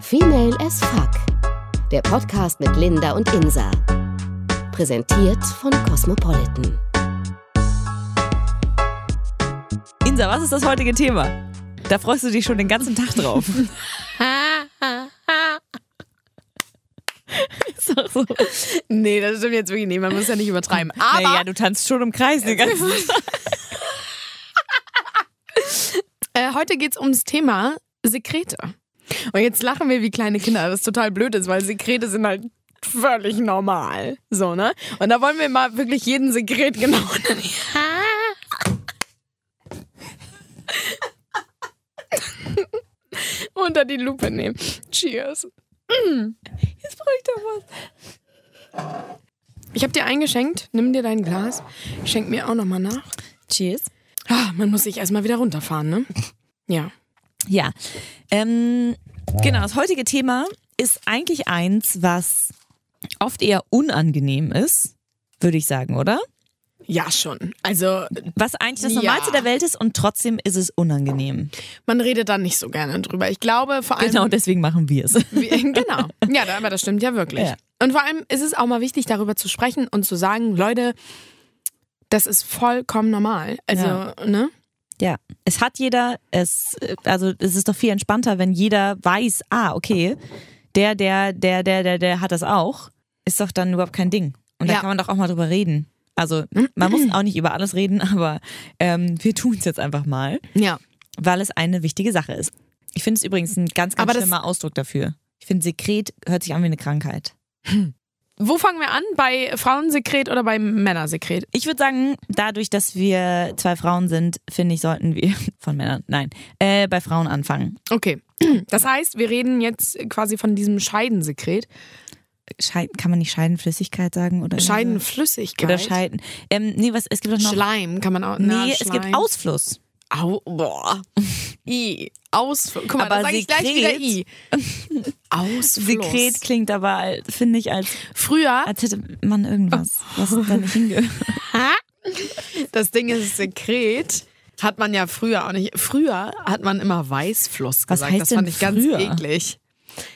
Female as Fuck. Der Podcast mit Linda und Insa. Präsentiert von Cosmopolitan. Insa, was ist das heutige Thema? Da freust du dich schon den ganzen Tag drauf. ist doch so. Nee, das stimmt jetzt wirklich nicht. Man muss ja nicht übertreiben. Aber naja, du tanzt schon im Kreis den ganzen Tag. äh, heute geht's ums Thema Sekrete. Und jetzt lachen wir wie kleine Kinder, was total blöd ist, weil Sekrete sind halt völlig normal. So, ne? Und da wollen wir mal wirklich jeden Sekret genau unter die Lupe nehmen. Cheers. Jetzt brauche ich doch was. Ich habe dir eingeschenkt. Nimm dir dein Glas. Schenk mir auch nochmal nach. Cheers. Ah, man muss sich erstmal wieder runterfahren, ne? Ja. Ja. Ähm, genau, das heutige Thema ist eigentlich eins, was oft eher unangenehm ist, würde ich sagen, oder? Ja, schon. Also, Was eigentlich das Normalste Ja. der Welt ist und trotzdem ist es unangenehm. man redet da nicht so gerne drüber. Ich glaube vor allem. Genau, deswegen machen wir es. Genau. Ja, aber das stimmt ja wirklich. Ja. Und vor allem ist es auch mal wichtig, darüber zu sprechen und zu sagen, Leute, das ist vollkommen normal. Also, Ja. ne? Ja, es hat jeder, es, also es ist doch viel entspannter, wenn jeder weiß, ah, okay, der, der, der, der, der, der hat das auch, ist doch dann überhaupt kein Ding. Und da Ja. kann man doch auch mal drüber reden. Also man muss auch nicht über alles reden, aber ähm, wir tun es jetzt einfach mal, Ja. weil es eine wichtige Sache ist. Ich finde es übrigens ein ganz, ganz Aber schlimmer Ausdruck dafür. Ich finde, Sekret hört sich an wie eine Krankheit. Wo fangen wir an? Bei Frauensekret oder bei Männersekret? Ich würde sagen, dadurch, dass wir zwei Frauen sind, finde ich, sollten wir von Männern, nein, äh, bei Frauen anfangen. Okay. Das heißt, wir reden jetzt quasi von diesem Scheidensekret. Scheid kann man nicht Scheidenflüssigkeit sagen oder Scheidenflüssigkeit. oder Scheiden. Ähm, nee, was es gibt doch noch. Schleim kann man auch. nee, na, es gibt. Ausfluss. Au, boah. I. Aus. Guck mal, Aber da sag ich gleich wieder I. Ausfluss. Sekret klingt aber, finde ich, als, Früher, als hätte man irgendwas, was da nicht hingehört. das Ding ist Sekret. Hat man ja früher auch nicht. Früher hat man immer Weißfluss gesagt. heißt das fand ich ganz früher? eklig.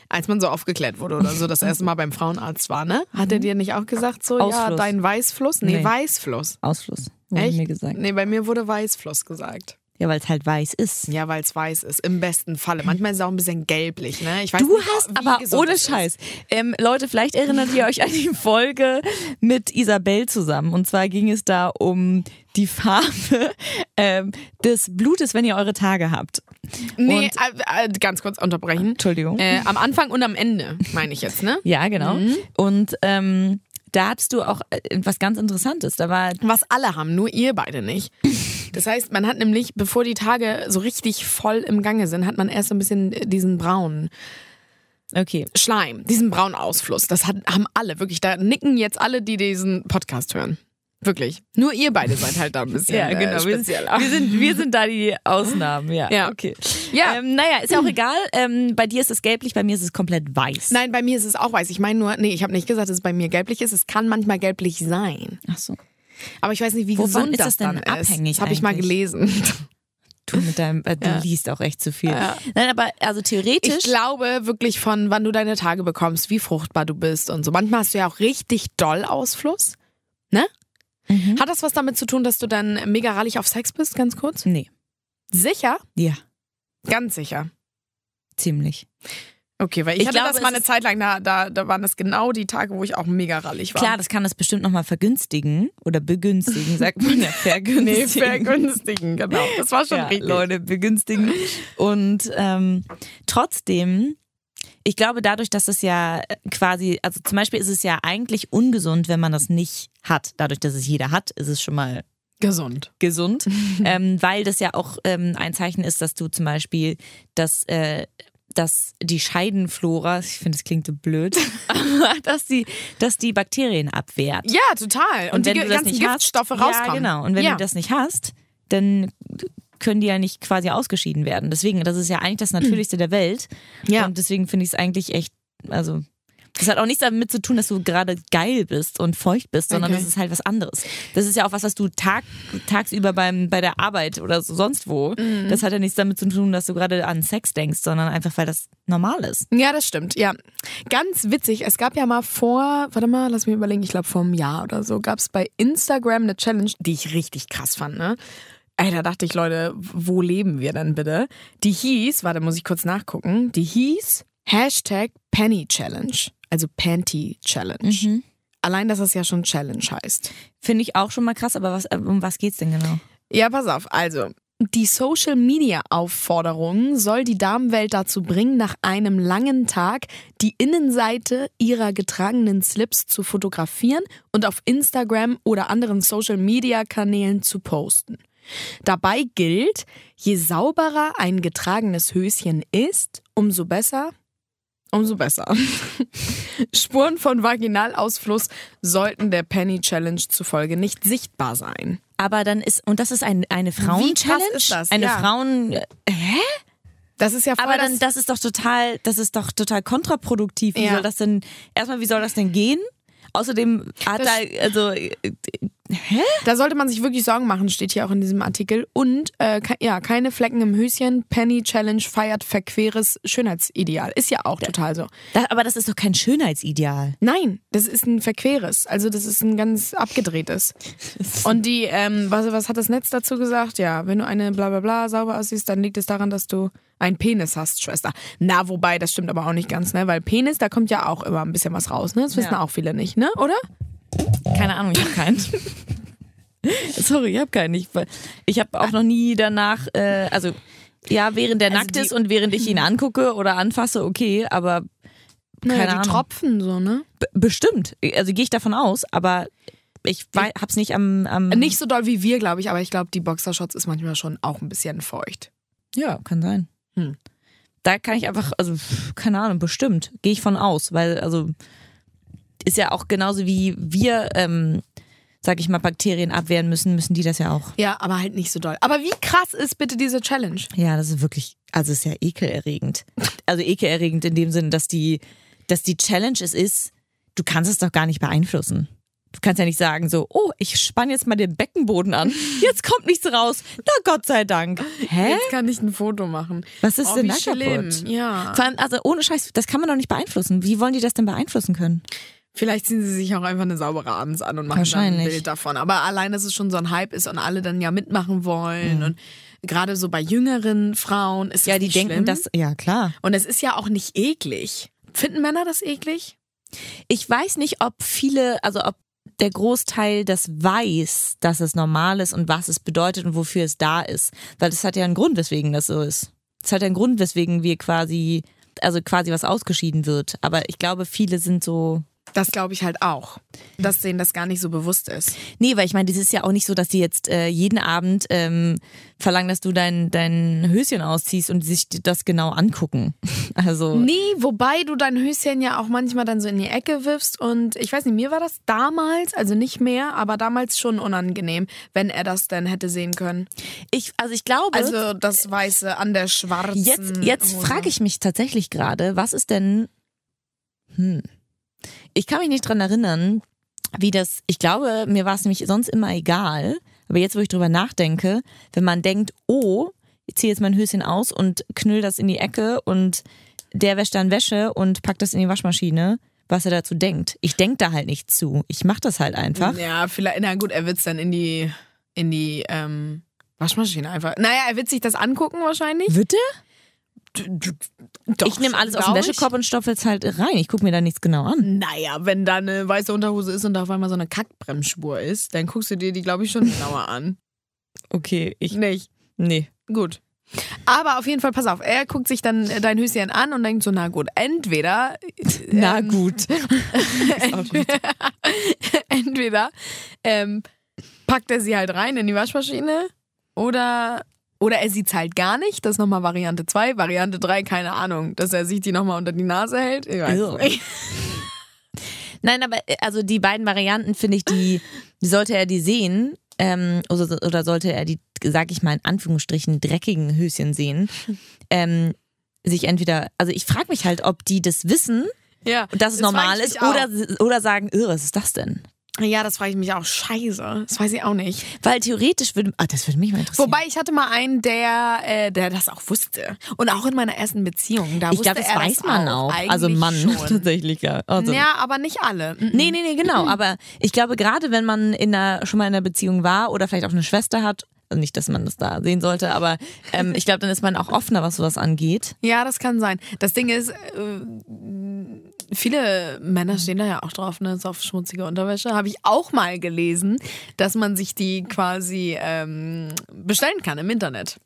Als man so aufgeklärt wurde oder so, das erste Mal beim Frauenarzt war, ne? Hat er dir nicht auch gesagt, so, ja, Ausfluss. dein Weißfluss? Nee, Nee. Weißfluss. Ausfluss, wurde Echt? mir gesagt. Nee, bei mir wurde Weißfluss gesagt. Ja, weil es halt weiß ist. Ja, weil es weiß ist. Im besten Falle. Manchmal ist es auch ein bisschen gelblich, ne? Ich weiß Du nicht, hast wie aber ohne. Scheiß. Ähm, Leute, vielleicht erinnert ihr euch an die Folge mit Isabel zusammen. Und zwar ging es da um die Farbe ähm, des Blutes, wenn ihr eure Tage habt. Nee, Und- äh, äh, ganz kurz unterbrechen. Entschuldigung. Äh, am Anfang und am Ende, meine ich jetzt, ne? Ja, genau. Mhm. Und ähm, da hattest du auch äh, was ganz Interessantes. Da war Was alle haben, nur ihr beide nicht. Das heißt, man hat nämlich, bevor die Tage so richtig voll im Gange sind, hat man erst so ein bisschen diesen braunen okay. Schleim, diesen braunen Ausfluss. Das hat, haben alle, wirklich. Da nicken jetzt alle, die diesen Podcast hören. Wirklich. Nur ihr beide seid halt da ein bisschen Ja, genau. äh, Wir, spezieller. wir, sind, wir sind da die Ausnahmen. Ja, Ja. okay. Ja. Ähm, naja, ist ja auch egal. Ähm, bei dir ist es gelblich, bei mir ist es komplett weiß. Nein, bei mir ist es auch weiß. Ich meine nur, nee, ich habe nicht gesagt, dass es bei mir gelblich ist. Es kann manchmal gelblich sein. Ach so. Aber ich weiß nicht, wie Wovon gesund ist das denn dann ist. abhängig Das habe ich mal gelesen. Du mit deinem, äh, du Ja. liest auch echt zu viel. Ja. Nein, aber also theoretisch. Ich glaube wirklich von, wann du deine Tage bekommst, wie fruchtbar du bist und so. Manchmal hast du ja auch richtig doll Ausfluss. Ne? Mhm. Hat das was damit zu tun, dass du dann mega rallig auf Sex bist, ganz kurz? Nee. Sicher? Ja, Ganz sicher. ziemlich. Okay, weil ich, Ich hatte glaube, das mal eine Zeit lang, da, da, da waren das genau die Tage, wo ich auch mega rallig war. Klar, das kann das bestimmt nochmal vergünstigen oder begünstigen, sagt man ja, vergünstigen. Nee, vergünstigen, genau. Das war schon ja, richtig. Leute, begünstigen. Und ähm, trotzdem, ich glaube, dadurch, dass es ja quasi, also zum Beispiel ist es ja eigentlich ungesund, wenn man das nicht hat. Dadurch, dass es jeder hat, ist es schon mal Gesund. gesund, ähm, weil das ja auch ähm, ein Zeichen ist, dass du zum Beispiel das, äh, dass die Scheidenflora, ich finde, es klingt so blöd, aber dass die, dass die Bakterien abwehrt. Ja, total. Und, die wenn du das ganzen nicht Giftstoffe hast, rauskommen. Ja, genau. Und wenn ja. du das nicht hast, dann können die ja nicht quasi ausgeschieden werden. Deswegen, das ist ja eigentlich das Natürlichste der Welt. Ja. Und deswegen finde ich es eigentlich echt, also Das hat auch nichts damit zu tun, dass du gerade geil bist und feucht bist, sondern Okay. das ist halt was anderes. Das ist ja auch was, was du tag, tagsüber beim, bei der Arbeit oder so, sonst wo. Mhm. Das hat ja nichts damit zu tun, dass du gerade an Sex denkst, sondern einfach, weil das normal ist. Ja, das stimmt, ja. Ganz witzig, es gab ja mal vor, warte mal, lass mich überlegen, ich glaube vor einem Jahr oder so, gab es bei Instagram eine Challenge, die ich richtig krass fand, ne? Ey, da dachte ich, Leute, wo leben wir denn bitte? Die hieß, warte, muss ich kurz nachgucken, die hieß Hashtag Penny Challenge, also Panty Challenge. Allein, dass es ja schon Challenge heißt. Finde ich auch schon mal krass, aber was, äh, um was geht's denn genau? Ja, pass auf. Also, die Social Media Aufforderung soll die Damenwelt dazu bringen, nach einem langen Tag die Innenseite ihrer getragenen Slips zu fotografieren und auf Instagram oder anderen Social Media Kanälen zu posten. Dabei gilt, je sauberer ein getragenes Höschen ist, umso besser. Umso besser. Spuren von Vaginalausfluss sollten der Penny Challenge zufolge nicht sichtbar sein. Aber dann ist, und das ist ein, eine Frauen-Challenge? ist das? Eine Ja. Frauen, äh, Das ist ja voll aber dann, das, das ist doch total, das ist doch total kontraproduktiv. Wie Ja. soll das denn, erstmal, wie soll das denn gehen? Außerdem hat Das- da, also, äh, da sollte man sich wirklich Sorgen machen, steht hier auch in diesem Artikel. Und äh, ke- ja, keine Flecken im Höschen. Penny Challenge feiert verqueres Schönheitsideal. Ist ja auch total so. da, aber das ist doch kein Schönheitsideal. Nein, das ist ein verqueres. Also das ist ein ganz abgedrehtes. Und die, ähm, was, was hat das Netz dazu gesagt? Ja, wenn du eine bla bla bla sauber aussiehst, dann liegt es daran, dass du einen Penis hast, Schwester. Na, wobei, das stimmt aber auch nicht ganz, ne? Weil Penis, da kommt ja auch immer ein bisschen was raus, ne? Das wissen Ja. auch viele nicht, ne? Oder? Keine Ahnung, ich habe keinen. Sorry, ich habe keinen. Ich, ich habe auch noch nie danach, äh, also ja, während der Also nackt ist und während ich ihn angucke oder anfasse, okay, aber Naja, keine die Ahnung. Tropfen so, ne? B bestimmt. Also gehe ich davon aus, aber ich wei- hab's nicht am, am Nicht so doll wie wir, glaube ich, aber ich glaube, die Boxershorts ist manchmal schon auch ein bisschen feucht. Ja, kann sein. Hm. Da kann ich einfach, also keine Ahnung, bestimmt. Gehe ich von aus, weil also ist ja auch genauso wie wir, ähm, sag ich mal, Bakterien abwehren müssen, müssen die das ja auch. Ja, aber halt nicht so doll. Aber wie krass ist bitte diese Challenge? Ja, das ist wirklich, also ist ja ekelerregend. Also ekelerregend in dem Sinne, dass die, dass die Challenge es ist, du kannst es doch gar nicht beeinflussen. Du kannst ja nicht sagen so, oh, ich spann jetzt mal den Beckenboden an. Jetzt kommt nichts raus. Na Gott sei Dank. Hä? Jetzt kann ich ein Foto machen. Was ist oh, denn da kaputt? Ja. Vor allem, also ohne Scheiß, das kann man doch nicht beeinflussen. Wie wollen die das denn beeinflussen können? Vielleicht ziehen sie sich auch einfach eine saubere abends an und machen dann ein. Bild davon. Aber allein, dass es schon so ein Hype ist und alle dann ja mitmachen wollen und gerade so bei jüngeren Frauen ist Ja, das die denken, schlimm. dass, ja klar. und es ist ja auch nicht eklig. Finden Männer das eklig? Ich weiß nicht, ob viele, also ob der Großteil das weiß, dass es normal ist und was es bedeutet und wofür es da ist. Weil das hat ja einen Grund, weswegen das so ist. Es hat ja einen Grund, weswegen wir quasi, also quasi was ausgeschieden wird. Aber ich glaube, viele sind so, Das glaube ich halt auch. Dass denen das gar nicht so bewusst ist. Nee, weil ich meine, das ist ja auch nicht so, dass die jetzt äh, jeden Abend ähm, verlangen, dass du dein, dein Höschen ausziehst und sich das genau angucken. Also. Nee, wobei du dein Höschen ja auch manchmal dann so in die Ecke wirfst und ich weiß nicht, mir war das damals, also nicht mehr, aber damals schon unangenehm, wenn er das denn hätte sehen können. Ich, also ich glaube, Also das Weiße an der schwarzen jetzt, jetzt frage ich mich tatsächlich gerade, was ist denn. Hm. Ich kann mich nicht dran erinnern, wie das. Ich glaube, mir war es nämlich sonst immer egal. Aber jetzt, wo ich drüber nachdenke, wenn man denkt, oh, ich ziehe jetzt mein Höschen aus und knüll das in die Ecke und der wäscht dann Wäsche und packt das in die Waschmaschine, was er dazu denkt. Ich denke da halt nicht zu. Ich mache das halt einfach. Ja, vielleicht, na gut, er wird es dann in die, in die ähm, Waschmaschine einfach. Naja, er wird sich das angucken wahrscheinlich. Wird er? Doch, ich nehme alles aus dem. Wäschekorb und stopfe es halt rein. Ich gucke mir da nichts genau an. Naja, wenn da eine weiße Unterhose ist und da auf einmal so eine Kackbremsspur ist, dann guckst du dir die, glaube ich, schon genauer an. Okay, ich. Nicht. Nee. Gut. Aber auf jeden Fall, pass auf, er guckt sich dann dein Höschen an und denkt so, na gut, entweder. Na ähm, gut. entweder ähm, packt er sie halt rein in die Waschmaschine oder, oder er sieht es halt gar nicht. Das ist nochmal Variante 2. Variante 3, keine Ahnung, dass er sich die nochmal unter die Nase hält. Ich weiß nicht. Nein, aber äh, also die beiden Varianten finde ich, die sollte er die sehen ähm, oder, oder sollte er die, sag ich mal in Anführungsstrichen, dreckigen Höschen sehen, ähm, sich entweder, also ich frage mich halt, ob die das wissen Ja, dass es das normal ist oder, oder sagen, "Irr, was ist das denn? Ja, das frage ich mich auch. Scheiße. Das weiß ich auch nicht. Weil theoretisch würde, ah, das würde mich mal interessieren. Wobei ich hatte mal einen, der, äh, der das auch wusste. Und auch in meiner ersten Beziehung. Da ich glaube, das weiß das man auch. auch. Also Mann Schon. tatsächlich. Ja. Also, Ja, aber nicht alle. Mhm. Nee, nee, nee, genau. Aber ich glaube, gerade wenn man in einer, schon mal in einer Beziehung war oder vielleicht auch eine Schwester hat, also nicht, dass man das da sehen sollte, aber ähm, ich glaube, dann ist man auch offener, was sowas angeht. Ja, das kann sein. Das Ding ist, äh, viele Männer stehen da ja auch drauf, ne, so auf schmutzige Unterwäsche. Habe ich auch mal gelesen, dass man sich die quasi ähm, bestellen kann im Internet.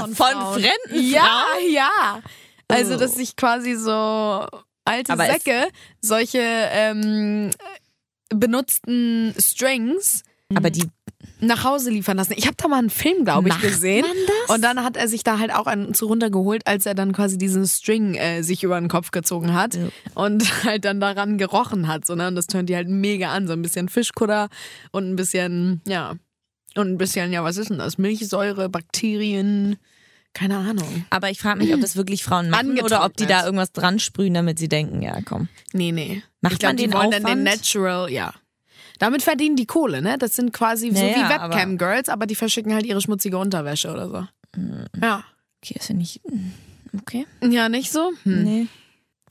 Von, Frauen. fremden Ja, ja. Also, Oh. dass sich quasi so alte Aber Säcke solche ähm, benutzten Strings Aber die, nach Hause liefern lassen. Ich habe da mal einen Film, glaube ich, Macht gesehen. man das? Und dann hat er sich da halt auch einen zu runtergeholt, als er dann quasi diesen String äh, sich über den Kopf gezogen hat Ja. und halt dann daran gerochen hat. So, ne? Und das tönt die halt mega an. So ein bisschen Fischkutter und ein bisschen, ja. Und ein bisschen, ja, was ist denn das? Milchsäure, Bakterien, keine Ahnung. aber ich frage mich, ob das wirklich Frauen machen oder ob die da Angetrocknet. irgendwas dran sprühen, damit sie denken, ja komm. Nee, nee. Macht ich glaub, man die den wollen dann den Aufwand? Natural, ja. Damit verdienen die Kohle, ne? Das sind quasi so Naja, wie aber- Webcam-Girls, aber die verschicken halt ihre schmutzige Unterwäsche oder so. Hm. Ja. Okay, ist ja nicht, okay. Ja, nicht so? Hm. Nee.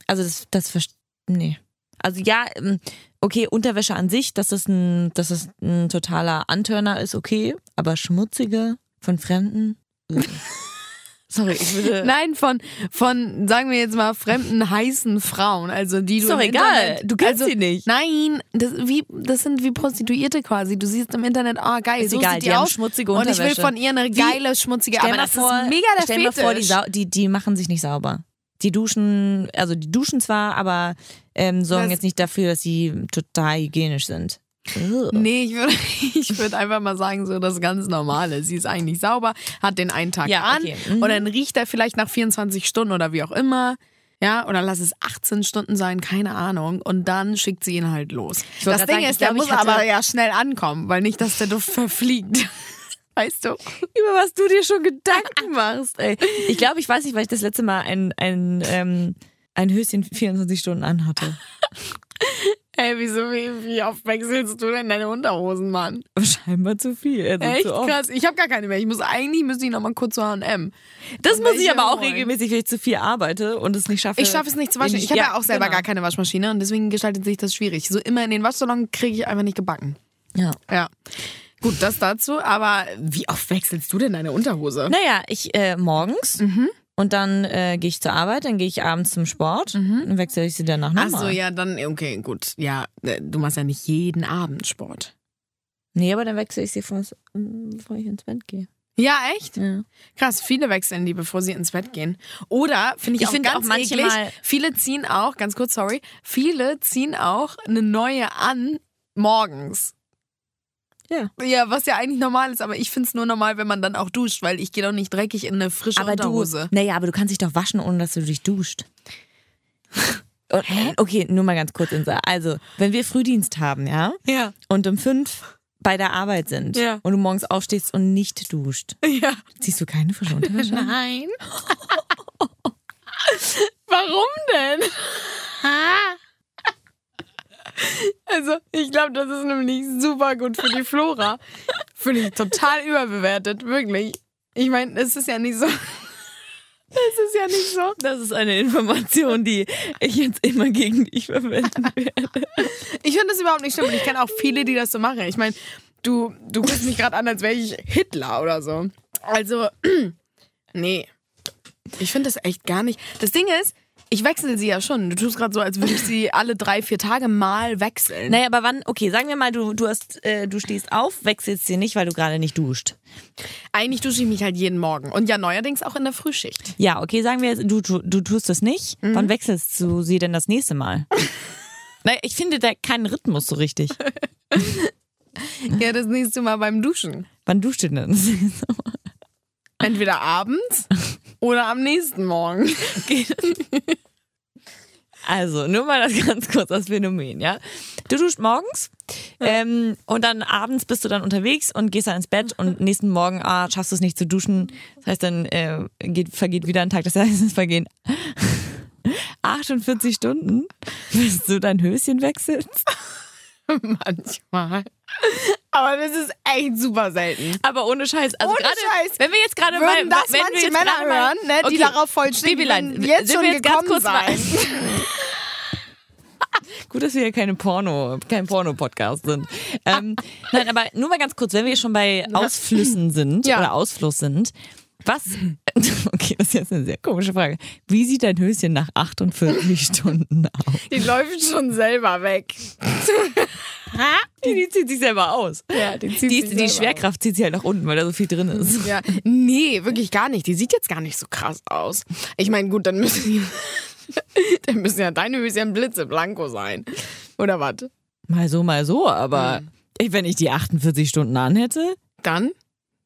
Also das, das, nee. Also ja, ähm, okay, Unterwäsche an sich, dass das ein, dass das ein totaler Antörner ist, okay, aber schmutzige von Fremden. Sorry, ich würde. Nein, von, von, sagen wir jetzt mal, fremden heißen Frauen. Also die du Ist doch im egal, Internet, du kennst also, sie nicht. Nein, das, wie, das sind wie Prostituierte quasi. Du siehst im Internet, ah geil, Ist so egal, sieht die die haben aus. schmutzige Und ich will von ihr eine Wie- geile, schmutzige, Stell aber das vor, ist mega der stell Fetisch. vor, die, die, die machen sich nicht sauber. Die duschen, also die duschen zwar, aber ähm, sorgen Das- jetzt nicht dafür, dass sie total hygienisch sind. Nee, ich würde ich würd einfach mal sagen, so das ganz Normale. Sie ist eigentlich sauber, hat den einen Tag Ja, an okay. Mhm. und dann riecht er vielleicht nach 24 Stunden oder wie auch immer. Ja, oder lass es 18 Stunden sein, keine Ahnung. Und dann schickt sie ihn halt los. Das Ding sagen, ist, der muss aber ja schnell ankommen, weil nicht, dass der Duft verfliegt. Weißt du? über was du dir schon Gedanken machst. Ey. Ich glaube, ich weiß nicht, weil ich das letzte Mal ein, ein, ähm, ein Höschen 24 Stunden anhatte. Ey, wieso, wie, wie oft wechselst du denn deine Unterhosen, Mann? Scheinbar zu viel. Also Echt zu krass. Ich habe gar keine mehr. Ich muss eigentlich, müsste ich noch mal kurz zu H&M. Das muss ich aber auch wollen? regelmäßig, wenn ich zu viel arbeite und es nicht schaffe. Ich schaffe es nicht zu waschen. in- Ich habe ja, auch selber genau. gar keine Waschmaschine und deswegen gestaltet sich das schwierig. So immer in den Waschsalon kriege ich einfach nicht gebacken. Ja. Ja. Gut, das dazu. Aber wie oft wechselst du denn deine Unterhose? Naja, ich äh, morgens Mhm. Und dann äh, gehe ich zur Arbeit, dann gehe ich abends zum Sport und wechsle ich sie danach Ach nochmal. so, ja, dann, okay, gut. Ja, äh, du machst ja nicht jeden Abend Sport. Nee, aber dann wechsle ich sie, vor, bevor ich ins Bett gehe. Ja, echt? Ja. Krass, viele wechseln die, bevor sie ins Bett gehen. Oder, finde ich, Ich auch finde ganz auch eklig, viele ziehen auch, ganz kurz, sorry, viele ziehen auch eine neue an morgens. Ja. Ja, was ja eigentlich normal ist, aber ich finde es nur normal, wenn man dann auch duscht, weil ich gehe doch nicht dreckig in eine frische Aber du, Unterhose. naja, aber du kannst dich doch waschen, ohne dass du dich duscht. Und, okay, nur mal ganz kurz, Insa. Also, wenn wir Frühdienst haben, ja, Ja. und um fünf bei der Arbeit sind Ja. und du morgens aufstehst und nicht duscht, Ja. ziehst du keine frische Unterwäsche? Nein. Warum denn? Also, ich glaube, das ist nämlich super gut für die Flora. Finde ich total überbewertet, wirklich. Ich meine, es ist ja nicht so. Es ist ja nicht so. Das ist eine Information, die ich jetzt immer gegen dich verwenden werde. Ich finde das überhaupt nicht schlimm und ich kenne auch viele, die das so machen. Ich meine, du, du guckst mich gerade an, als wäre ich Hitler oder so. Also, nee. Ich finde das echt gar nicht. Das Ding ist, ich wechsle sie ja schon. Du tust gerade so, als würde ich sie alle drei, vier Tage mal wechseln. Naja, aber wann, okay, sagen wir mal, du, du, hast, äh, du stehst auf, wechselst sie nicht, weil du gerade nicht duscht. Eigentlich dusche ich mich halt jeden Morgen. Und ja, neuerdings auch in der Frühschicht. Ja, okay, sagen wir, du, du, du tust das nicht. Wann wechselst du sie denn das nächste Mal? naja, ich finde da keinen Rhythmus so richtig. Ja, das nächste Mal beim Duschen. Wann duscht du denn? das nächste Mal? Entweder abends oder am nächsten Morgen. Also, nur mal das ganz kurz als Phänomen, ja. Du duscht morgens ähm, und dann abends bist du dann unterwegs und gehst dann ins Bett und nächsten Morgen ah, schaffst du es nicht zu duschen. Das heißt, dann äh, geht, vergeht wieder ein Tag, das heißt, es vergehen 48 Stunden, bis du dein Höschen wechselst? Manchmal. Aber das ist echt super selten. Aber ohne Scheiß. Also Ohne gerade, Scheiß. Wenn wir jetzt gerade Würden mal, das wenn manche Männer hören, ne, die Okay, darauf voll stehen, Babylein, würden jetzt schon jetzt ganz gekommen kurz sein. Gut, dass wir hier keine Porno, kein Porno-Podcast sind. Ähm, nein, aber nur mal ganz kurz, wenn wir schon bei Ausflüssen sind Ja. oder Ausfluss sind, was, okay, das ist jetzt eine sehr komische Frage. Wie sieht dein Höschen nach 48 Stunden aus? Die läuft schon selber weg. Die, die zieht sich selber aus. Ja, die zieht Die, sich die Schwerkraft zieht sie halt nach unten, weil da so viel drin ist. Ja, nee, wirklich gar nicht. Die sieht jetzt gar nicht so krass aus. Ich meine, gut, dann müssen die, dann müssen ja deine Höschen blitzeblanko sein. Oder was? Mal so, mal so, aber ich, wenn ich die 48 Stunden anhätte, Dann?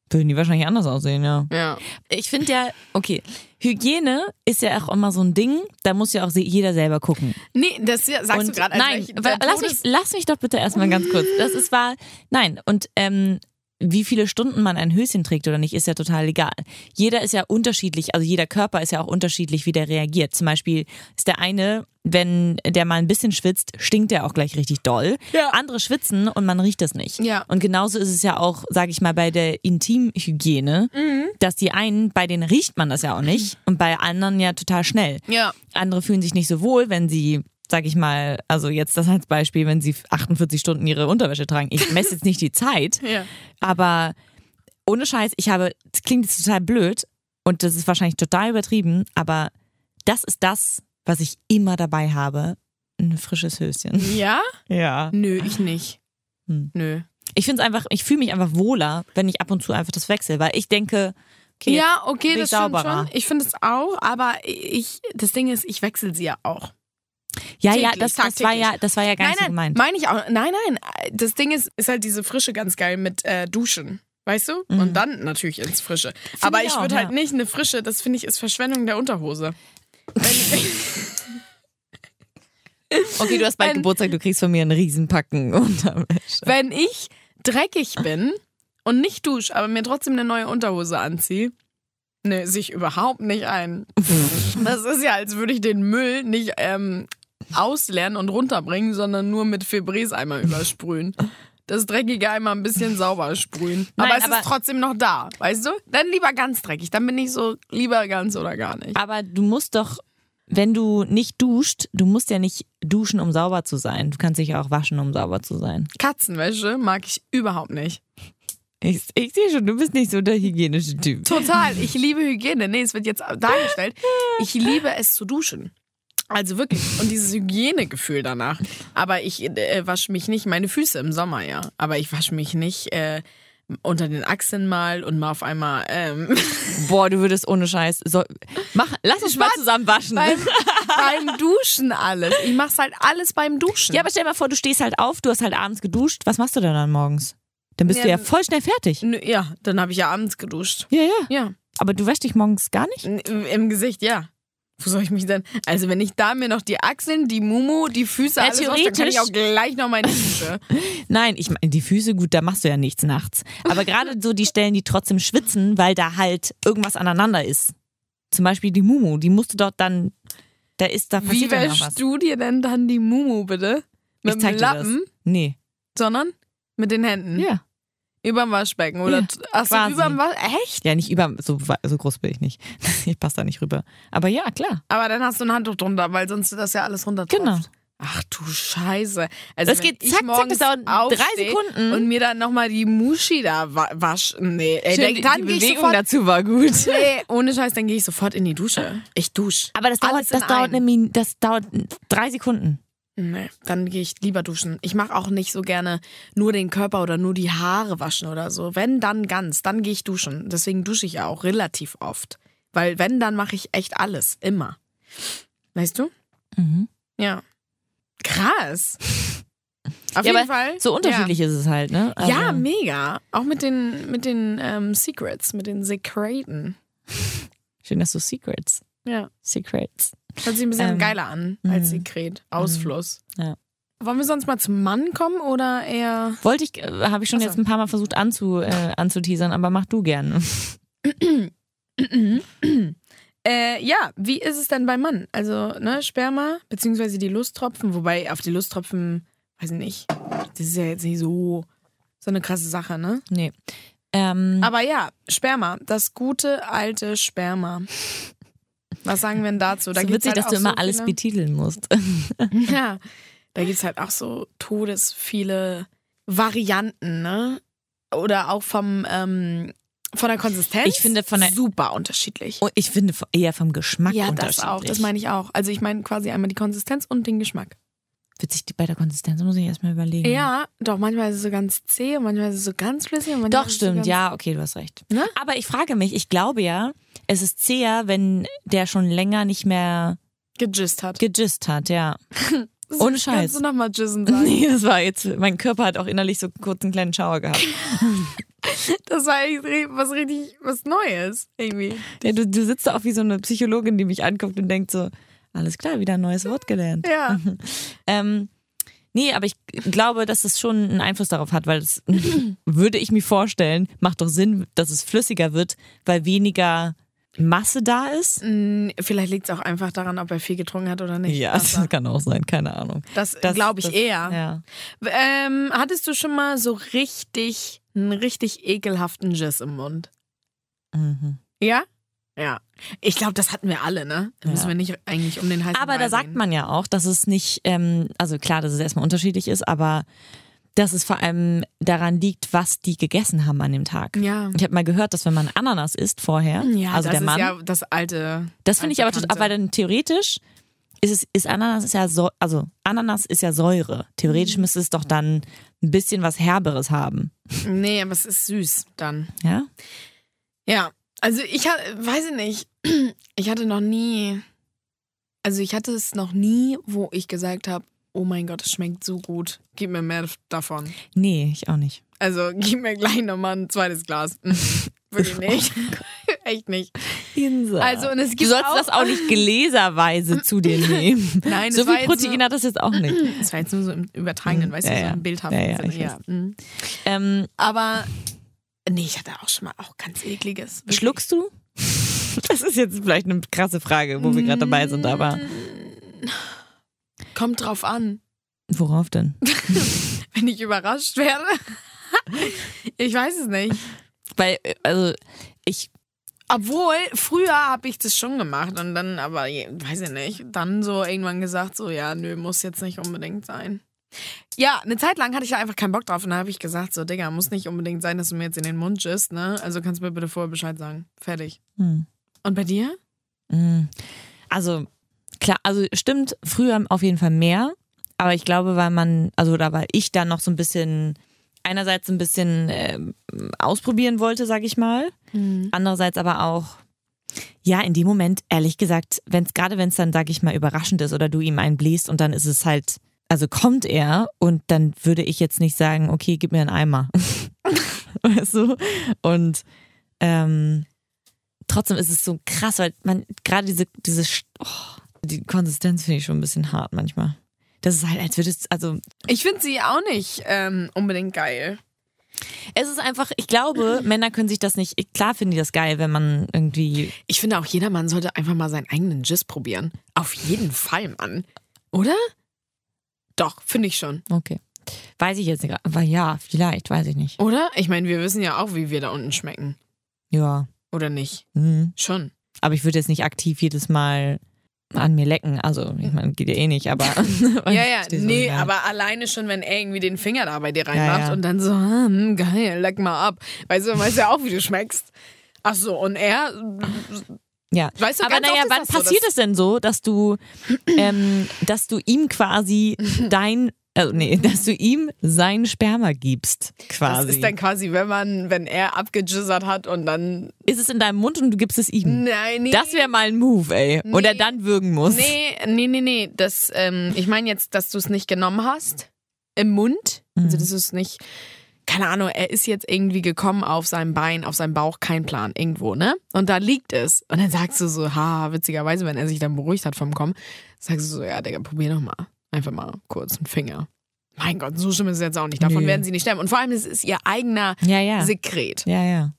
Würden die wahrscheinlich anders aussehen, ja. Ja. Ich finde ja, okay, Hygiene ist ja auch immer so ein Ding, da muss ja auch jeder selber gucken. Nee, das sagst du gerade. als Nein, lass mich, lass mich doch bitte erstmal ganz kurz. Das ist wahr. Nein, und ähm, wie viele Stunden man ein Höschen trägt oder nicht, ist ja total egal. Jeder ist ja unterschiedlich, also jeder Körper ist ja auch unterschiedlich, wie der reagiert. Zum Beispiel ist der eine, wenn der mal ein bisschen schwitzt, stinkt der auch gleich richtig doll. Ja. Andere schwitzen und man riecht es nicht. Ja. Und genauso ist es ja auch, sage ich mal, bei der Intimhygiene, Mhm. dass die einen, bei denen riecht man das ja auch nicht und bei anderen ja total schnell. Ja. Andere fühlen sich nicht so wohl, wenn sie, sag ich mal, also jetzt das als Beispiel, wenn sie 48 Stunden ihre Unterwäsche tragen. Ich messe jetzt nicht die Zeit, Ja. aber ohne Scheiß, ich habe, das klingt jetzt total blöd und das ist wahrscheinlich total übertrieben, aber das ist das, was ich immer dabei habe. Ein frisches Höschen. Ja? Ja. Nö, ich nicht. Hm. Nö. Ich finde es einfach, ich fühle mich einfach wohler, wenn ich ab und zu einfach das wechsle, weil ich denke, okay, ja, okay, das ich stimmt sauberer. schon. Ich finde es auch, aber ich, das Ding ist, ich wechsle sie ja auch. Ja, ja, täglich, das, das war ja, das war ja gar nein, nicht so nein, gemeint. meine ich auch. Nein, nein. Das Ding ist, ist halt diese Frische ganz geil mit äh, Duschen. Weißt du? Und dann natürlich ins Frische. Aber Mhm. ich ich, würde halt ja. nicht eine Frische, das finde ich, ist Verschwendung der Unterhose. Okay, du hast bald Wenn- Geburtstag, du kriegst von mir einen Riesenpacken Unterwäsche. Wenn ich dreckig bin und nicht dusche, aber mir trotzdem eine neue Unterhose anziehe, ne, sehe ich überhaupt nicht ein. Das ist ja, als würde ich den Müll nicht ähm, ausleeren und runterbringen, sondern nur mit Febreze einmal übersprühen. Das Dreckige einmal ein bisschen sauber sprühen. Nein, aber es aber- ist trotzdem noch da, weißt du? Dann lieber ganz dreckig. Dann bin ich so lieber ganz oder gar nicht. Aber du musst doch, wenn du nicht duscht, du musst ja nicht duschen, um sauber zu sein. Du kannst dich ja auch waschen, um sauber zu sein. Katzenwäsche mag ich überhaupt nicht. Ich, ich sehe schon, du bist nicht so der hygienische Typ. Total. Ich liebe Hygiene. Nee, es wird jetzt dargestellt. Ich liebe es zu duschen. Also wirklich. Und dieses Hygienegefühl danach. Aber ich äh, wasche mich nicht, meine Füße im Sommer, ja. Aber ich wasche mich nicht äh, unter den Achseln mal und mal auf einmal. Ähm, Boah, du würdest ohne Scheiß. So, mach, lass uns mal zusammen waschen. beim, beim Duschen alles. Ich mach's halt alles beim Duschen. Ja, aber stell dir mal vor, du stehst halt auf, du hast halt abends geduscht. Was machst du denn dann morgens? Dann bist Ja, du ja voll schnell fertig. Ja, dann habe ich ja abends geduscht. Ja, ja. Ja. Aber du wäschst dich morgens gar nicht? Im Gesicht, ja. Wo soll ich mich denn? Also wenn ich da mir noch die Achseln, die Mumu, die Füße, Ja, alles wasche, dann kann ich theoretisch- auch gleich noch meine Dusche. Nein, ich meine, die Füße, gut, da machst du ja nichts nachts. Aber gerade so die Stellen, die trotzdem schwitzen, weil da halt irgendwas aneinander ist. Zum Beispiel die Mumu, die musst du dort dann, da ist, da Wie passiert was. wäschst du dir denn dann die Mumu bitte? Mit dem Lappen. Nee. sondern mit den Händen. Ja. Überm Waschbecken oder Ja, achso, quasi. überm Waschbecken. Echt? Ja, nicht über, so, so groß bin ich nicht. Ich passe da nicht rüber. Aber ja, klar. Aber dann hast du ein Handtuch drunter, weil sonst das ja alles runter Genau. Ach du Scheiße. Also Das geht ich zack, zack, das dauert drei Sekunden. Und mir dann nochmal die Muschi da wa waschen. Nee, ey, Schön, dann, die ich Bewegung sofort, dazu war gut. Nee, ohne Scheiß, dann gehe ich sofort in die Dusche. Ich dusche. Aber das dauert, das dauert, eine Min das dauert drei Sekunden. Nee, dann gehe ich lieber duschen. Ich mache auch nicht so gerne nur den Körper oder nur die Haare waschen oder so. Wenn, dann ganz. Dann gehe ich duschen. Deswegen dusche ich ja auch relativ oft. Weil wenn, dann mache ich echt alles. Immer. Weißt du? Mhm. Ja. Krass. Auf Ja, jeden aber Fall. So unterschiedlich ist es halt, ne? Ja, ja Also- mega. Auch mit den, mit den ähm, Secrets, mit den Sekreten. Schön, dass du Secrets. Ja. Secrets. Hört sich ein bisschen Ähm, geiler an als mhm. Sekret. Ausfluss. Ja. Wollen wir sonst mal zum Mann kommen oder eher. Wollte ich, äh, habe ich schon Ach so. jetzt ein paar Mal versucht anzu, äh, anzuteasern, aber mach du gerne. Äh, ja, wie ist es denn beim Mann? Also, ne, Sperma, beziehungsweise die Lusttropfen, wobei auf die Lusttropfen, weiß ich nicht, das ist ja jetzt nicht so, so eine krasse Sache, ne? Nee. Ähm, Aber ja, Sperma, das gute alte Sperma. Was sagen wir denn dazu? Da so witzig, halt dass du immer so alles viele- betiteln musst. Ja, da gibt es halt auch so todes viele Varianten, ne? Oder auch vom ähm, von der Konsistenz. Ich finde von der- super unterschiedlich. Und ich finde eher vom Geschmack Ja, das unterschiedlich. auch. Das meine ich auch. Also ich meine quasi einmal die Konsistenz und den Geschmack. Witzig, die- bei der Konsistenz muss ich erstmal überlegen. Ja, doch manchmal ist es so ganz zäh und manchmal ist es so ganz flüssig. Und manchmal Doch, so stimmt, ganz ja, okay, du hast recht. Ne? Aber ich frage mich, ich glaube ja, es ist zäher, wenn der schon länger nicht mehr Gegist hat. gejist hat, ja. Ohne Scheiß. Kannst du nochmal Jissen sagen? Nee, das war jetzt, mein Körper hat auch innerlich so kurz einen kleinen Schauer gehabt. Das war eigentlich was richtig, was Neues irgendwie. Ja, du, du sitzt da auch wie so eine Psychologin, die mich anguckt und denkt so, alles klar, wieder ein neues Wort gelernt. Ja. Ähm, nee, aber ich glaube, dass es schon einen Einfluss darauf hat, weil es, würde ich mir vorstellen, macht doch Sinn, dass es flüssiger wird, weil weniger Masse da ist. Mm, Vielleicht liegt es auch einfach daran, ob er viel getrunken hat oder nicht. Ja, Wasser. das kann auch sein, keine Ahnung. Das, Das- glaube ich das- eher. Ja. Ähm, hattest du schon mal so richtig, einen richtig ekelhaften Jizz im Mund? Mhm. Ja? Ja. Ich glaube, das hatten wir alle, ne? Ja. müssen wir nicht eigentlich um den heißen Aber Brei da sagt reden. man ja auch, dass es nicht, ähm, also klar, dass es erstmal unterschiedlich ist, aber dass es vor allem daran liegt, was die gegessen haben an dem Tag. Ja. Ich habe mal gehört, dass wenn man Ananas isst vorher, Ja, also das der Mann, ist ja das alte. das finde ich aber total, weil dann theoretisch ist es, ist Ananas ist ja so, also Ananas ist ja Säure. Theoretisch Mhm. müsste es doch dann ein bisschen was Herberes haben. Nee, aber es ist süß dann. Ja? Ja. Also ich ha- weiß ich nicht. Ich hatte noch nie. Also ich hatte es noch nie, wo ich gesagt habe, oh mein Gott, es schmeckt so gut. Gib mir mehr davon. Nee, ich auch nicht. Also gib mir gleich nochmal ein zweites Glas. Mhm. Wirklich nicht. Echt nicht. Also und es du gibt sollst auch, das auch nicht gläserweise zu dir nehmen. Nein, so viel Protein so- hat das jetzt auch nicht. Das war jetzt nur so im übertragenen, weißt Ja, du, so ja. im bildhaften Ja, ja, Sinne. weiß. Mhm. Ähm, Aber nee, ich hatte auch schon mal auch ganz ekliges. Wirklich. Schluckst du? Das ist jetzt vielleicht eine krasse Frage, wo wir gerade dabei sind, aber Kommt drauf an, worauf denn? wenn ich überrascht werde. ich weiß es nicht. Weil, also, ich, Obwohl, früher habe ich das schon gemacht und dann, aber weiß ich nicht, dann so irgendwann gesagt, so, ja, nö, muss jetzt nicht unbedingt sein. Ja, eine Zeit lang hatte ich da einfach keinen Bock drauf und dann habe ich gesagt, so, Digga, muss nicht unbedingt sein, dass du mir jetzt in den Mund isst, ne? Also kannst du mir bitte vorher Bescheid sagen. Fertig. hm, Und bei dir? hm. also, klar, also stimmt, früher auf jeden Fall mehr, aber ich glaube, weil man, also, da weil ich dann noch so ein bisschen, einerseits ein bisschen ähm, ausprobieren wollte, sag ich mal, andererseits aber auch, ja, in dem Moment, ehrlich gesagt, wenn es gerade wenn es dann, sag ich mal, überraschend ist oder du ihm einen bläst und dann ist es halt, also kommt er und dann würde ich jetzt nicht sagen, okay, gib mir einen Eimer. weißt du? Und ähm, trotzdem ist es so krass, weil man gerade diese, diese, oh, die Konsistenz finde ich schon ein bisschen hart manchmal. Das ist halt, als würde es, also Ich finde sie auch nicht ähm, unbedingt geil. es ist einfach, ich glaube, Männer können sich das nicht, klar finden die das geil, wenn man irgendwie Ich finde auch, jeder Mann sollte einfach mal seinen eigenen Jizz probieren. Auf jeden Fall, Mann. Oder? Doch, finde ich schon. Okay. Weiß ich jetzt nicht. Aber ja, vielleicht, weiß ich nicht. Oder? Ich meine, wir wissen ja auch, wie wir da unten schmecken. Ja. Oder nicht? Mhm. Schon. Aber ich würde jetzt nicht aktiv jedes Mal an mir lecken. Also, ich meine, geht ja eh nicht, aber. Ja, ja, du, nee, ja. aber alleine schon, wenn er irgendwie den Finger da bei dir reinmacht Ja, ja. und dann so, hm, geil, leck mal ab. Weißt du, dann weißt du ja auch, wie du schmeckst. Ach so, und er, Ja. Weißt du, aber naja, wann so, passiert dass- es denn so, dass du, ähm, dass du ihm quasi dein, also nee, dass du ihm sein Sperma gibst, quasi. das ist dann quasi, wenn man, wenn er abgejizzert hat und dann, ist es in deinem Mund und du gibst es ihm. nein, nee. Das wäre mal ein Move, ey. Und er Nee. dann würgen muss. Nee, nee, nee, nee. Das, ähm, ich meine jetzt, dass du es nicht genommen hast im Mund. Also Mhm. das ist nicht, keine Ahnung, er ist jetzt irgendwie gekommen auf seinem Bein, auf seinem Bauch, kein Plan, irgendwo, ne? Und da liegt es. Und dann sagst du so, ha, witzigerweise, wenn er sich dann beruhigt hat vom Kommen, sagst du so, ja, Digga, probier doch mal. Einfach mal kurz einen Finger. Mein Gott, so schlimm ist es jetzt auch nicht. Davon Nö. werden sie nicht sterben. Und vor allem, es ist ihr eigener Ja, ja. Sekret. Ja, ja.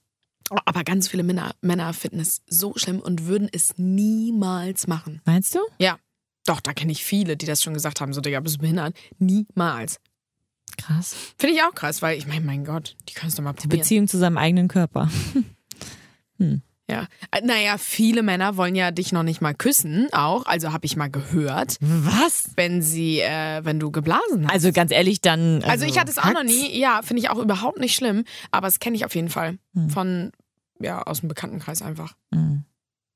Aber ganz viele Männer, Männer finden es so schlimm und würden es niemals machen. Meinst du? Ja. Doch, da kenne ich viele, die das schon gesagt haben. So, Digga, bist du behindert? Niemals. Krass. Finde ich auch krass, weil ich meine, mein Gott, die kannst du mal Die probieren. Beziehung zu seinem eigenen Körper. Ja. Äh, Naja, viele Männer wollen ja dich noch nicht mal küssen, auch. Also habe ich mal gehört, Was? wenn sie, äh, wenn du geblasen hast. Also ganz ehrlich, dann. Also, ich hatte es auch noch nie. Ja, finde ich auch überhaupt nicht schlimm. Aber es kenne ich auf jeden Fall. Hm. Von, ja, aus dem Bekanntenkreis einfach. Hm.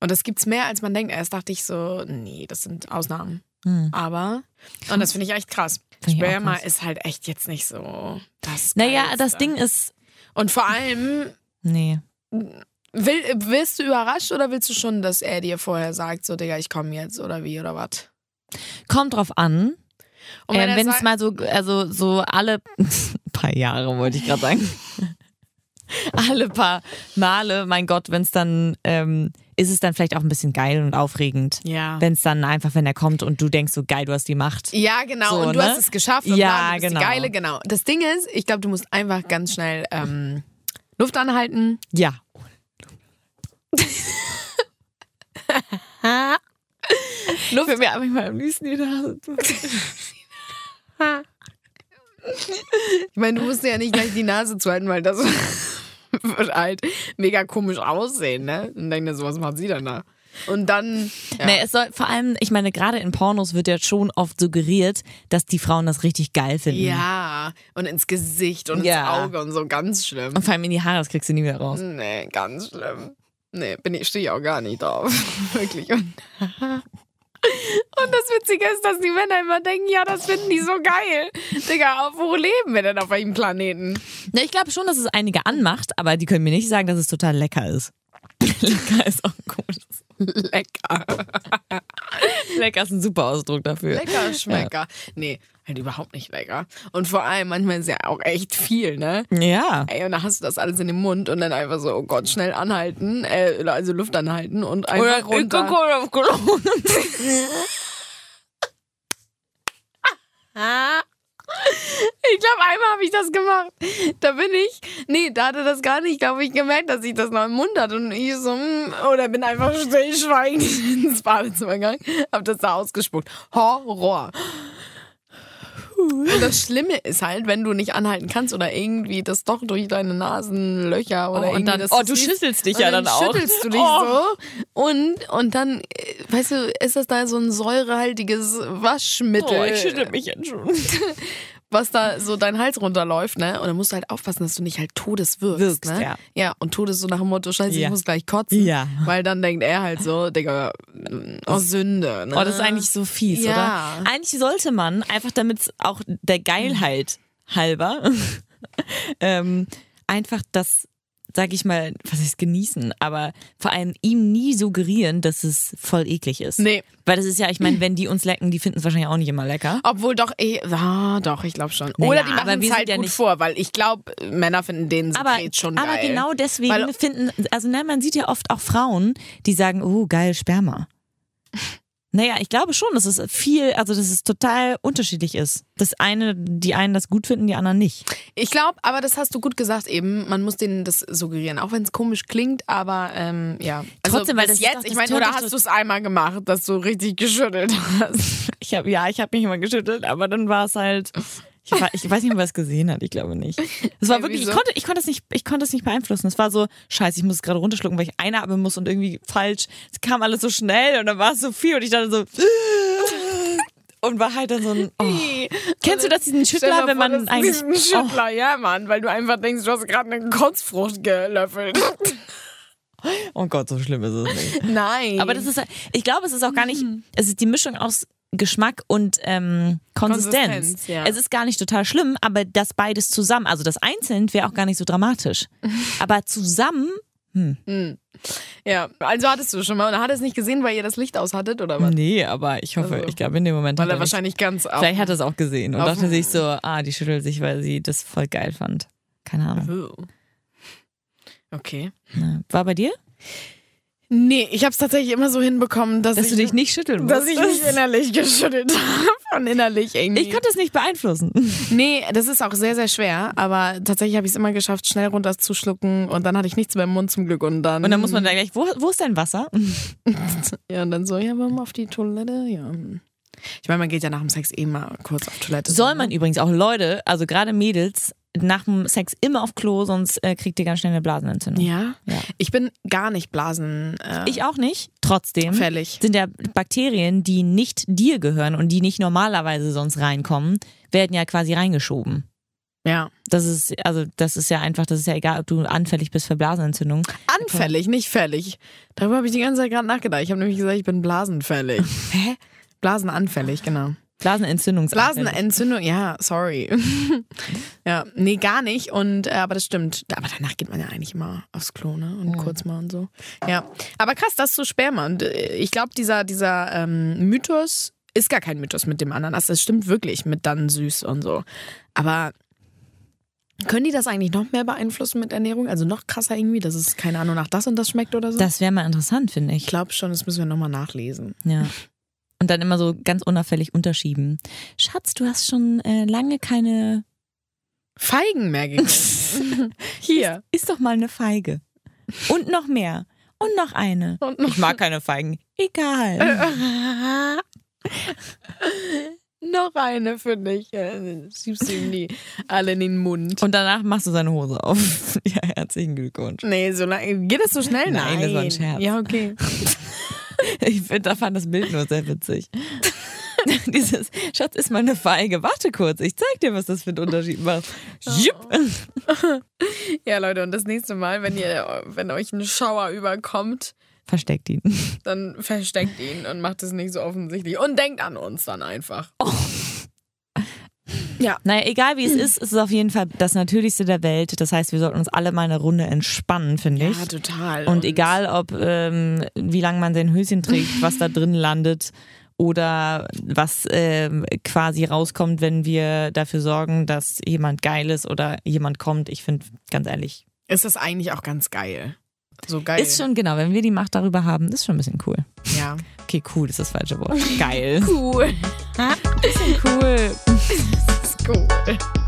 Und das gibt's mehr, als man denkt. Erst dachte ich so, nee, das sind Ausnahmen. Hm. Aber, und das finde ich echt krass. Sperma ist halt echt jetzt nicht so das Naja, Geilste. das Ding ist. Und vor allem, Nee. will, wirst du überrascht oder willst du schon, dass er dir vorher sagt, so, Digga, ich komme jetzt oder wie oder was? Kommt drauf an. Und wenn Ähm, es mal so, also so alle paar Jahre, wollte ich gerade sagen. alle paar Male, mein Gott, wenn es dann, ähm, ist es dann vielleicht auch ein bisschen geil und aufregend. Ja. Wenn es dann einfach, wenn er kommt und du denkst so, geil, du hast die Macht. Ja, genau. So, und du ne? hast es geschafft. Und Ja, bla, du bist genau. Die Geile, genau. Das Ding ist, ich glaube, du musst einfach ganz schnell ähm, Luft anhalten. Ja. Luft. Für mir einfach mal am liebsten die Nase. Ich meine, du musst ja nicht gleich die Nase zuhalten, weil das wird halt mega komisch aussehen, ne? Und denk dir so, was macht sie denn da? Und dann. Ja. Nee, es soll vor allem, ich meine, gerade in Pornos wird ja schon oft suggeriert, dass die Frauen das richtig geil finden. ja, und ins Gesicht und Ja. ins Auge und so, ganz schlimm. Und vor allem in die Haare, das kriegst du nie wieder raus. Nee, ganz schlimm. Nee, bin ich, stehe ich auch gar nicht drauf. Wirklich. Und, das Witzige ist, dass die Männer immer denken, ja, das finden die so geil. Digga, auf wo leben wir denn auf welchem Planeten? Ja, ich glaube schon, dass es einige anmacht, aber die können mir nicht sagen, dass es total lecker ist. lecker ist auch gut. Lecker. Lecker ist ein super Ausdruck dafür. Lecker Schmecker. Nee, halt überhaupt nicht lecker. Und vor allem, manchmal ist ja auch echt viel, ne? Ja. Ey, und dann hast du das alles in dem Mund und dann einfach so, oh Gott, schnell anhalten, äh, also Luft anhalten und einfach runter. Ich glaube, einmal habe ich das gemacht. Da bin ich, nee, da hatte das gar nicht, glaube ich, gemerkt, dass ich das noch im Mund hatte. Und ich so, mm, oder bin einfach stillschweigend ins Badezimmer gegangen, habe das da ausgespuckt. Horror. Und das Schlimme ist halt, wenn du nicht anhalten kannst oder irgendwie das doch durch deine Nasenlöcher oder Oh, und irgendwie dann- das oh, du schüttelst dich ja dann auch. schüttelst du dich Oh. so und und dann äh, weißt du ist das da so ein säurehaltiges Waschmittel Oh, ich schüttel mich jetzt schon. was da so deinen Hals runterläuft, ne? Und dann musst du halt aufpassen, dass du nicht halt Todes wirkst, Wirkst, ne? ja. Ja, und Todes so nach dem Motto, scheiße, Ja. ich muss gleich kotzen. Ja. Weil dann denkt er halt so, Digga, oh Sünde, ne? Oh, das ist eigentlich so fies, Ja. oder? Eigentlich sollte man, einfach damit auch der Geilheit halber, ähm, einfach das, sag ich mal, was heißt genießen, aber vor allem ihm nie suggerieren, dass es voll eklig ist. Nee. Weil das ist ja, ich meine, wenn die uns lecken, die finden es wahrscheinlich auch nicht immer lecker. Obwohl doch, eh, ah, doch, ich glaube schon. Naja, Oder die aber machen es halt ja gut nicht- vor, weil ich glaube, Männer finden den Aber, Sekret schon aber geil. genau deswegen Weil- finden, also ne, man sieht ja oft auch Frauen, die sagen, oh, geil, Sperma. Naja, ich glaube schon, dass es viel, also dass es total unterschiedlich ist. Das eine, die einen das gut finden, die anderen nicht. Ich glaube, aber das hast du gut gesagt eben, man muss denen das suggerieren, auch wenn es komisch klingt, aber ähm, ja. Also Trotzdem, weil das jetzt, ich meine, oder hast du es einmal gemacht, dass du richtig geschüttelt hast? Ich habe ja, ich habe mich immer geschüttelt, aber dann war es halt. Ich, war, ich weiß nicht, ob er es gesehen hat. Ich glaube nicht. Es war Ey, wirklich. Ich konnte, ich konnte es nicht. Ich konnte es nicht beeinflussen. Es war so Scheiße. Ich muss es gerade runterschlucken, weil ich einatmen muss und irgendwie falsch. Es kam alles so schnell und dann war es so viel und ich dachte so. Und war halt dann so ein. Oh. Kennst du das diesen Schüttler, wenn man eigentlich. ist ein Schüttler, ja, Mann, weil du einfach denkst, du hast gerade eine Kotzfrucht gelöffelt. Oh, oh Gott, so schlimm ist es nicht. Nein. Aber das ist, ich glaube, es ist auch gar nicht, es ist die Mischung aus Geschmack und ähm, Konsistenz. Konsistenz, ja. Es ist gar nicht total schlimm, aber das beides zusammen, also das einzeln wäre auch gar nicht so dramatisch. aber zusammen, Ja, also hattest du schon mal und hat es nicht gesehen, weil ihr das Licht aus hattet oder was? nee, aber ich hoffe, Also, ich glaube in dem Moment Weil er er nicht, wahrscheinlich ganz auf. vielleicht hat er es auch gesehen und dachte sich so, ah, die schüttelt sich, weil sie das voll geil fand. Keine Ahnung. Oh. Okay. War bei dir? Nee, ich habe es tatsächlich immer so hinbekommen, dass, Dass ich, du dich nicht schütteln musst. dass ich mich innerlich geschüttelt habe. Und innerlich irgendwie. ich konnte es nicht beeinflussen. Nee, das ist auch sehr, sehr schwer. Aber tatsächlich habe ich es immer geschafft, schnell runterzuschlucken. Und dann hatte ich nichts mehr im Mund zum Glück. Und dann, Und dann muss man da gleich, wo, wo ist dein Wasser? Ja, und dann so, ja, wir auf die Toilette? Ja. Ich meine, man geht ja nach dem Sex eh mal kurz auf Toilette. Soll so, man übrigens auch Leute, also gerade Mädels, nach dem Sex immer auf Klo, sonst äh, kriegt ihr ganz schnell eine Blasenentzündung. Ja? Ja. Ich bin gar nicht blasenfällig. Äh, Ich auch nicht. Trotzdem fällig. sind ja Bakterien, die nicht dir gehören und die nicht normalerweise sonst reinkommen, werden ja quasi reingeschoben. Ja. Das ist, also, das ist ja einfach, das ist ja egal, ob du anfällig bist für Blasenentzündung. Anfällig, nicht fällig. Darüber habe ich die ganze Zeit gerade nachgedacht. Ich habe nämlich gesagt, ich bin blasenfällig. Hä? Blasenanfällig, genau. Blasenentzündungsanfällig. Blasenentzündung, ja, sorry. ja, nee, gar nicht. Und äh, aber das stimmt. Aber danach geht man ja eigentlich immer aufs Klo, ne? Und kurz mal und so. Ja. Aber krass, das zu Sperma. Und äh, ich glaube, dieser, dieser ähm, Mythos ist gar kein Mythos mit dem Ananas. Das stimmt wirklich mit dann süß und so. Aber können die das eigentlich noch mehr beeinflussen mit Ernährung? Also noch krasser irgendwie, dass es, keine Ahnung, nach das und das schmeckt oder so? Das wäre mal interessant, finde ich ich. glaube schon, das müssen wir nochmal nachlesen. Ja. Und dann immer so ganz unauffällig unterschieben. Schatz, du hast schon äh, lange keine. Feigen mehr gegessen. Hier. Ist doch mal eine Feige. Und noch mehr. Und noch eine. Und noch Ich mag keine Feigen. Egal. Noch eine für dich. Äh, Schiebst du ihm die alle in den Mund. Und danach machst du seine Hose auf. Ja, herzlichen Glückwunsch. Nee, so lange. Geht das so schnell? Nein, das war ein Scherz. Ja, okay. Ich find, da fand das Bild nur sehr witzig. Dieses, Schatz, ist mal eine Feige. Warte kurz, ich zeig dir, was das für einen Unterschied macht. Jupp. Ja, Leute, und das nächste Mal, wenn ihr, wenn euch ein Schauer überkommt, Versteckt ihn. dann versteckt ihn und macht es nicht so offensichtlich. Und denkt an uns dann einfach. Naja, egal wie es ist, es ist auf jeden Fall das Natürlichste der Welt. Das heißt, wir sollten uns alle mal eine Runde entspannen, finde ich. Ja, total. Und egal, ob ähm, wie lange man sein Höschen trägt, was da drin landet oder was ähm, quasi rauskommt, wenn wir dafür sorgen, dass jemand geil ist oder jemand kommt. Ich finde, ganz ehrlich, Ist das eigentlich auch ganz geil. So geil. ist schon genau, wenn wir die Macht darüber haben, ist schon ein bisschen cool. Ja. Okay, cool ist das falsche Wort. Geil. Cool. Bisschen cool. god. Eh.